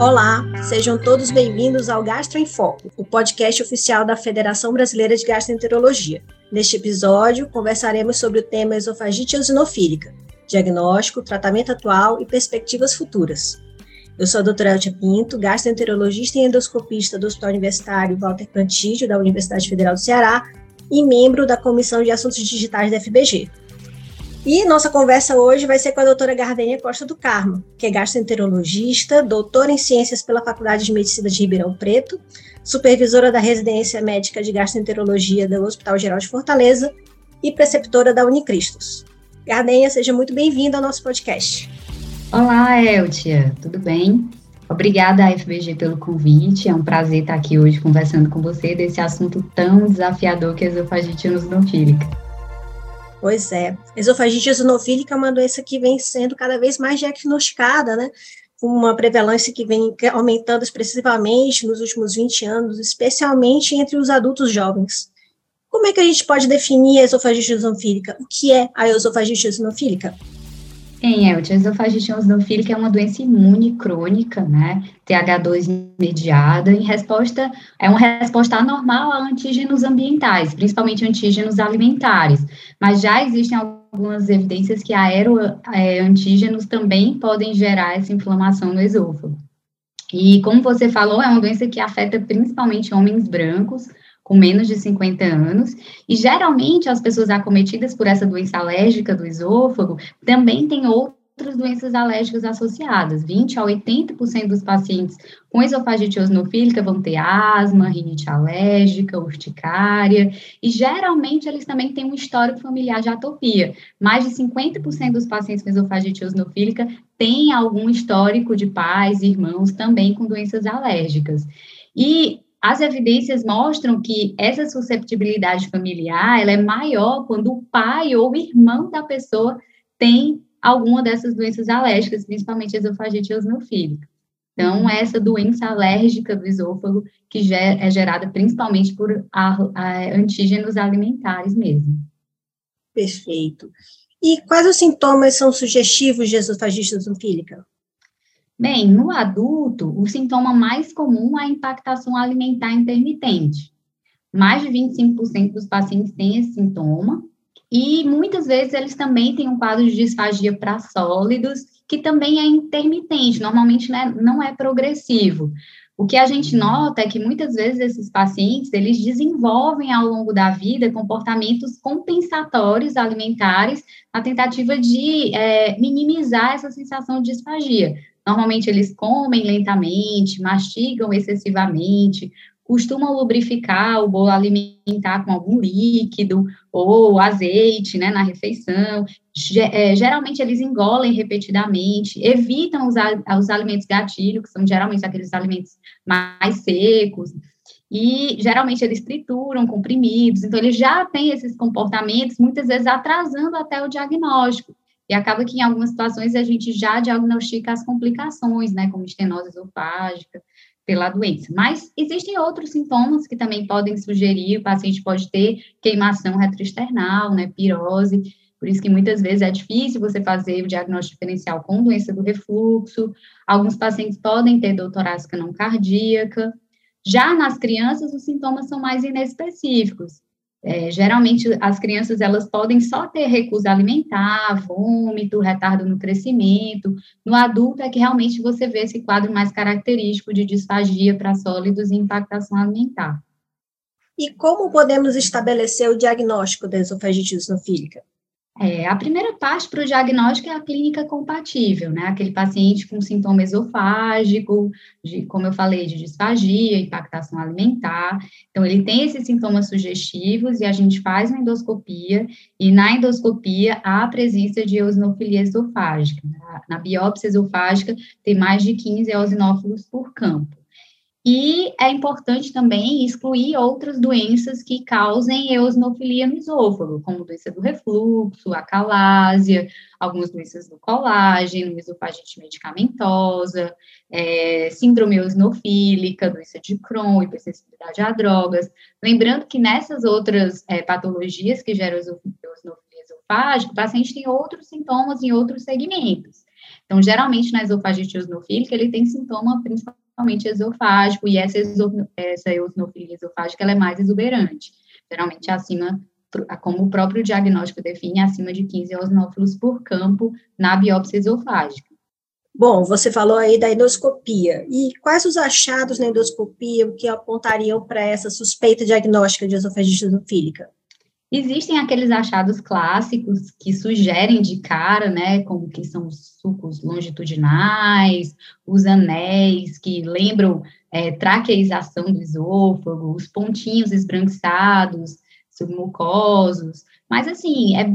Olá, sejam todos bem-vindos ao Gastro em Foco, o podcast oficial da Federação Brasileira de Gastroenterologia. Neste episódio, conversaremos sobre o tema esofagite eosinofílica, diagnóstico, tratamento atual e perspectivas futuras. Eu sou a doutora Eltia Pinto, gastroenterologista e endoscopista do Hospital Universitário Walter Cantídio, da Universidade Federal do Ceará, e membro da Comissão de Assuntos Digitais da FBG. E nossa conversa hoje vai ser com a doutora Gardênia Costa do Carmo, que é gastroenterologista, doutora em ciências pela Faculdade de Medicina de Ribeirão Preto, supervisora da residência médica de gastroenterologia do Hospital Geral de Fortaleza e preceptora da Unicristos. Gardênia, seja muito bem-vinda ao nosso podcast. Olá, Eltia, tudo bem? Obrigada à FBG pelo convite, é um prazer estar aqui hoje conversando com você desse assunto tão desafiador que é a esofagite eosinofílica. Pois é. Esofagite eosinofílica é uma doença que vem sendo cada vez mais diagnosticada, né? Uma prevalência que vem aumentando expressivamente nos últimos 20 anos, especialmente entre os adultos jovens. Como é que a gente pode definir a esofagite eosinofílica? O que é a esofagite eosinofílica? Bem, Elton, a esofagite eosinofílica é uma doença imune crônica, né? TH2 mediada, em resposta, é uma resposta anormal a antígenos ambientais, principalmente antígenos alimentares. Mas já existem algumas evidências que aeroantígenos é, também podem gerar essa inflamação no esôfago. E como você falou, é uma doença que afeta principalmente homens brancos, com menos de 50 anos, e geralmente as pessoas acometidas por essa doença alérgica do esôfago também têm outras doenças alérgicas associadas. 20 a 80% dos pacientes com esofagite eosinofílica vão ter asma, rinite alérgica, urticária, e geralmente eles também têm um histórico familiar de atopia. Mais de 50% dos pacientes com esofagite eosinofílica têm algum histórico de pais, irmãos também com doenças alérgicas. E as evidências mostram que essa susceptibilidade familiar ela é maior quando o pai ou o irmão da pessoa tem alguma dessas doenças alérgicas, principalmente esofagite eosinofílica. Então, é essa doença alérgica do esôfago que é gerada principalmente por antígenos alimentares mesmo. Perfeito. E quais os sintomas são sugestivos de esofagite eosinofílica? Bem, no adulto, o sintoma mais comum é a impactação alimentar intermitente. Mais de 25% dos pacientes têm esse sintoma, e muitas vezes eles também têm um quadro de disfagia para sólidos, que também é intermitente, normalmente né, não é progressivo. O que a gente nota é que muitas vezes esses pacientes, eles desenvolvem ao longo da vida comportamentos compensatórios alimentares na tentativa de é, minimizar essa sensação de disfagia. Normalmente eles comem lentamente, mastigam excessivamente, costumam lubrificar o bolo alimentar com algum líquido ou azeite, né, na refeição. É, geralmente eles engolem repetidamente, evitam os, os alimentos gatilho, que são geralmente aqueles alimentos mais secos, e geralmente eles trituram comprimidos, então eles já têm esses comportamentos, muitas vezes atrasando até o diagnóstico. E acaba que em algumas situações a gente já diagnostica as complicações, né, como estenose esofágica, pela doença. Mas existem outros sintomas que também podem sugerir, o paciente pode ter queimação retroesternal, né, pirose, por isso que muitas vezes é difícil você fazer o diagnóstico diferencial com doença do refluxo. Alguns pacientes podem ter dor torácica não cardíaca. Já nas crianças, os sintomas são mais inespecíficos. É, geralmente, as crianças, elas podem só ter recusa alimentar, vômito, retardo no crescimento. No adulto, é que realmente você vê esse quadro mais característico de disfagia para sólidos e impactação alimentar. E como podemos estabelecer o diagnóstico da esofagite eosinofílica? É, a primeira parte para o diagnóstico é a clínica compatível, né? Aquele paciente com sintoma esofágico, de, como eu falei, de disfagia, impactação alimentar. Então, ele tem esses sintomas sugestivos e a gente faz uma endoscopia, e na endoscopia há a presença de eosinofilia esofágica. Na, na biópsia esofágica, tem mais de 15 eosinófilos por campo. E é importante também excluir outras doenças que causem eosinofilia no esôfago, como doença do refluxo, acalásia, algumas doenças do colágeno, esofagite medicamentosa, é, síndrome eosinofílica, doença de Crohn, hipersensibilidade a drogas. Lembrando que nessas outras é, patologias que geram eosinofilia esofágica, o paciente tem outros sintomas em outros segmentos. Então, geralmente, na esofagite eosinofílica, ele tem sintoma principalmente esofágico, e essa, essa eosinofilia esofágica, ela é mais exuberante, geralmente acima, como o próprio diagnóstico define, acima de 15 eosinófilos por campo na biópsia esofágica. Bom, você falou aí da endoscopia. E quais os achados na endoscopia que apontariam para essa suspeita diagnóstica de esofagite eosinofílica? Existem aqueles achados clássicos que sugerem de cara, né, como que são os sucos longitudinais, os anéis que lembram é, traqueização do esôfago, os pontinhos esbranquiçados, submucosos, mas, assim, é,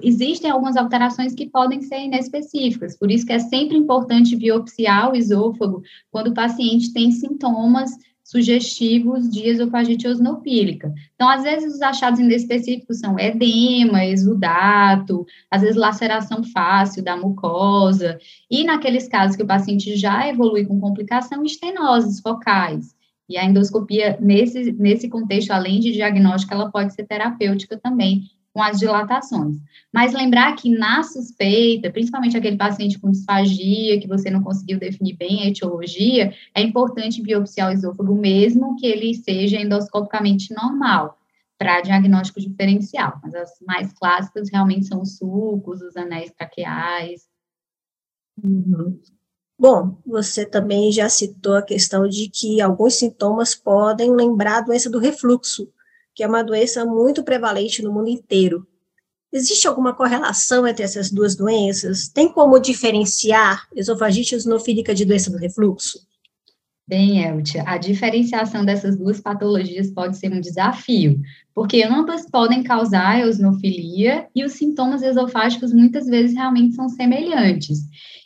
existem algumas alterações que podem ser inespecíficas, por isso que é sempre importante biopsiar o esôfago quando o paciente tem sintomas sugestivos de esofagite eosinofílica. Então, às vezes, os achados inespecíficos são edema, exudato, às vezes laceração fácil da mucosa, e naqueles casos que o paciente já evolui com complicação, estenoses focais. E a endoscopia, nesse, nesse contexto, além de diagnóstica, ela pode ser terapêutica também, com as dilatações. Mas lembrar que na suspeita, principalmente aquele paciente com disfagia, que você não conseguiu definir bem a etiologia, é importante biopsiar o esôfago mesmo que ele seja endoscopicamente normal, para diagnóstico diferencial. Mas as mais clássicas realmente são os sucos, os anéis traqueais. Uhum. Bom, você também já citou a questão de que alguns sintomas podem lembrar a doença do refluxo, que é uma doença muito prevalente no mundo inteiro. Existe alguma correlação entre essas duas doenças? Tem como diferenciar esofagite eosinofílica de doença do refluxo? Bem, Eltia, a diferenciação dessas duas patologias pode ser um desafio, porque ambas podem causar eosinofilia e os sintomas esofágicos muitas vezes realmente são semelhantes.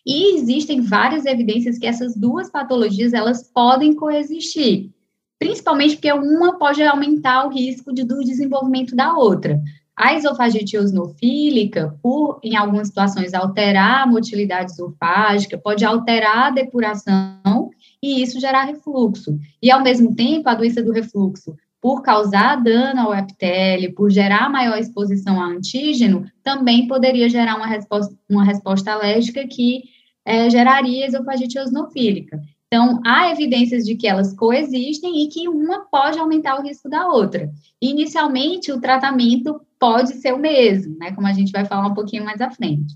E existem várias evidências que essas duas patologias elas podem coexistir principalmente porque uma pode aumentar o risco de, do desenvolvimento da outra. A esofagite eosinofílica, por, em algumas situações, alterar a motilidade esofágica, pode alterar a depuração e isso gerar refluxo. E, ao mesmo tempo, a doença do refluxo, por causar dano ao epitélio, por gerar maior exposição a antígeno, também poderia gerar uma resposta, uma resposta alérgica que é, geraria esofagite eosinofílica. Então, há evidências de que elas coexistem e que uma pode aumentar o risco da outra. Inicialmente, o tratamento pode ser o mesmo, né? Como a gente vai falar um pouquinho mais à frente.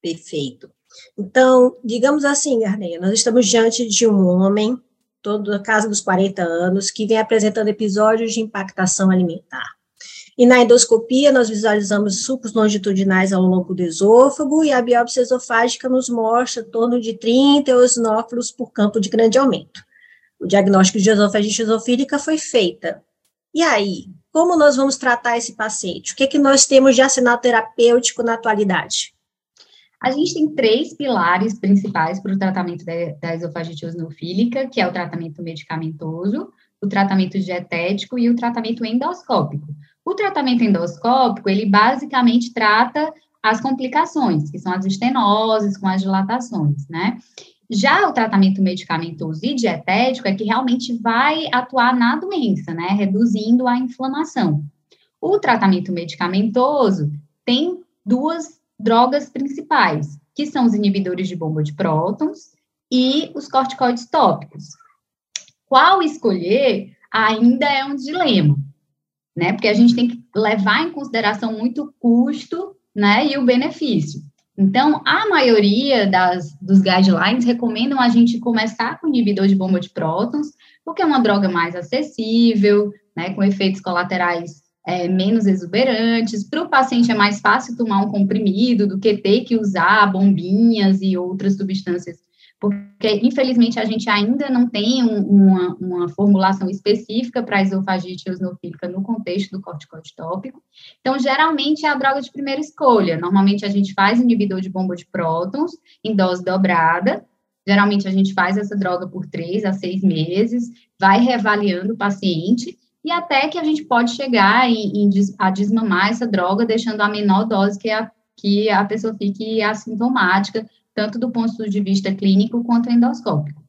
Perfeito. Então, digamos assim, Garneia, nós estamos diante de um homem, todo a casa dos 40 anos, que vem apresentando episódios de impactação alimentar. E na endoscopia, nós visualizamos sucos longitudinais ao longo do esôfago e a biópsia esofágica nos mostra em torno de 30 eosinófilos por campo de grande aumento. O diagnóstico de esofagite esofílica foi feita. E aí, como nós vamos tratar esse paciente? O que, é que nós temos de arsenal terapêutico na atualidade? A gente tem três pilares principais para o tratamento da, da esofagite eosinofílica, que é o tratamento medicamentoso, o tratamento dietético e o tratamento endoscópico. O tratamento endoscópico, ele basicamente trata as complicações, que são as estenoses com as dilatações, né? Já o tratamento medicamentoso e dietético é que realmente vai atuar na doença, né? Reduzindo a inflamação. O tratamento medicamentoso tem duas drogas principais, que são os inibidores de bomba de prótons e os corticoides tópicos. Qual escolher ainda é um dilema, né? Porque a gente tem que levar em consideração muito o custo, né, e o benefício. Então, a maioria das, dos guidelines recomendam a gente começar com inibidor de bomba de prótons, porque é uma droga mais acessível, né, com efeitos colaterais é, menos exuberantes. Para o paciente é mais fácil tomar um comprimido do que ter que usar bombinhas e outras substâncias porque infelizmente a gente ainda não tem um, uma, uma, formulação específica para esofagite eosinofílica no contexto do corticoide tópico. Então, geralmente é a droga de primeira escolha. Normalmente a gente faz inibidor de bomba de prótons em dose dobrada. Geralmente a gente faz essa droga por três a seis meses, vai reavaliando o paciente e até que a gente pode chegar em, em, a desmamar essa droga, deixando a menor dose que a, que a pessoa fique assintomática, tanto do ponto de vista clínico quanto endoscópico.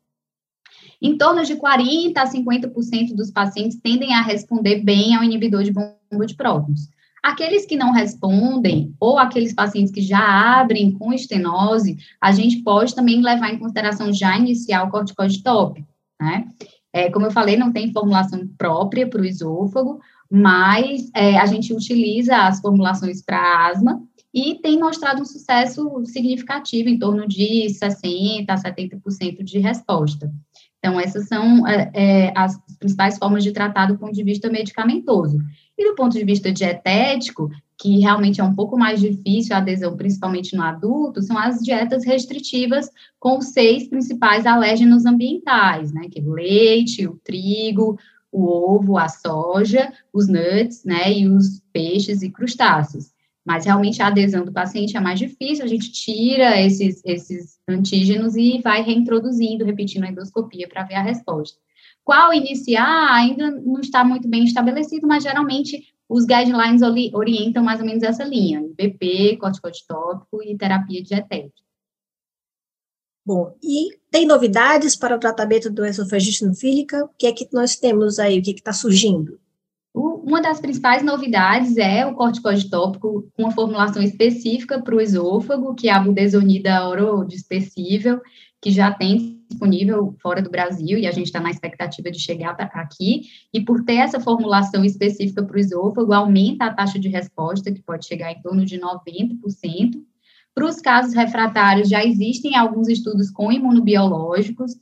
Em torno de 40% a 50% dos pacientes tendem a responder bem ao inibidor de bomba de prótons. Aqueles que não respondem, ou aqueles pacientes que já abrem com estenose, a gente pode também levar em consideração já iniciar o corticoide tópico, né? É, como eu falei, não tem formulação própria para o esôfago, mas é, a gente utiliza as formulações para asma e tem mostrado um sucesso significativo, em torno de 60% a 70% de resposta. Então, essas são é, é, as principais formas de tratar do ponto de vista medicamentoso. E do ponto de vista dietético, que realmente é um pouco mais difícil a adesão, principalmente no adulto, são as dietas restritivas com os seis principais alérgenos ambientais, né? Que é o leite, o trigo, o ovo, a soja, os nuts, né? E os peixes e crustáceos. Mas realmente a adesão do paciente é mais difícil, a gente tira esses, esses antígenos e vai reintroduzindo, repetindo a endoscopia para ver a resposta. Qual iniciar ainda não está muito bem estabelecido, mas geralmente os guidelines orientam mais ou menos essa linha: BP, corticóide tópico e terapia dietética. Bom, e tem novidades para o tratamento do esofagite nofílica? O que é que nós temos aí? O que é está surgindo? Uma das principais novidades é o corticóide tópico com uma formulação específica para o esôfago, que é a budesonida orodispersível, que já tem disponível fora do Brasil e a gente está na expectativa de chegar aqui. E por ter essa formulação específica para o esôfago, aumenta a taxa de resposta, que pode chegar em torno de 90%. Para os casos refratários, já existem alguns estudos com imunobiológicos,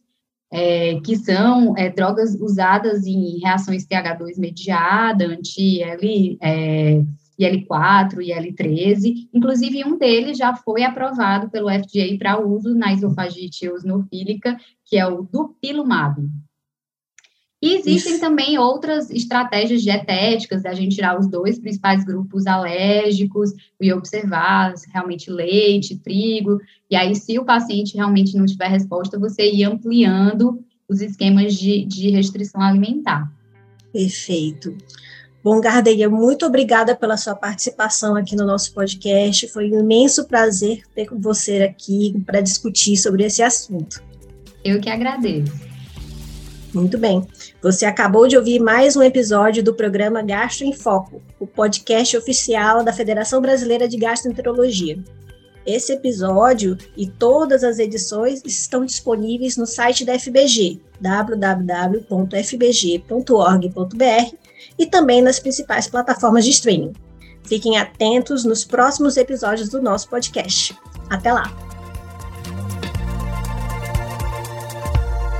é, que são é, drogas usadas em reações TH2 mediada, anti-L, é, IL-4 e IL-13. Inclusive, um deles já foi aprovado pelo FDA para uso na esofagite eosinofílica, que é o dupilumab. E existem Isso. também outras estratégias dietéticas, da gente tirar os dois principais grupos alérgicos e observar realmente leite, trigo, e aí se o paciente realmente não tiver resposta, você ir ampliando os esquemas de, de restrição alimentar. Perfeito. Bom, Gardeia, muito obrigada pela sua participação aqui no nosso podcast. Foi um imenso prazer ter com você aqui para discutir sobre esse assunto. Eu que agradeço. Muito bem. Você acabou de ouvir mais um episódio do programa Gastro em Foco, o podcast oficial da Federação Brasileira de Gastroenterologia. Esse episódio e todas as edições estão disponíveis no site da FBG, www.fbg.org.br, e também nas principais plataformas de streaming. Fiquem atentos nos próximos episódios do nosso podcast. Até lá!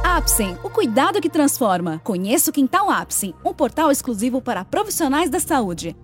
Apsen, o cuidado que transforma. Conheça o Quintal Apsen, um portal exclusivo para profissionais da saúde.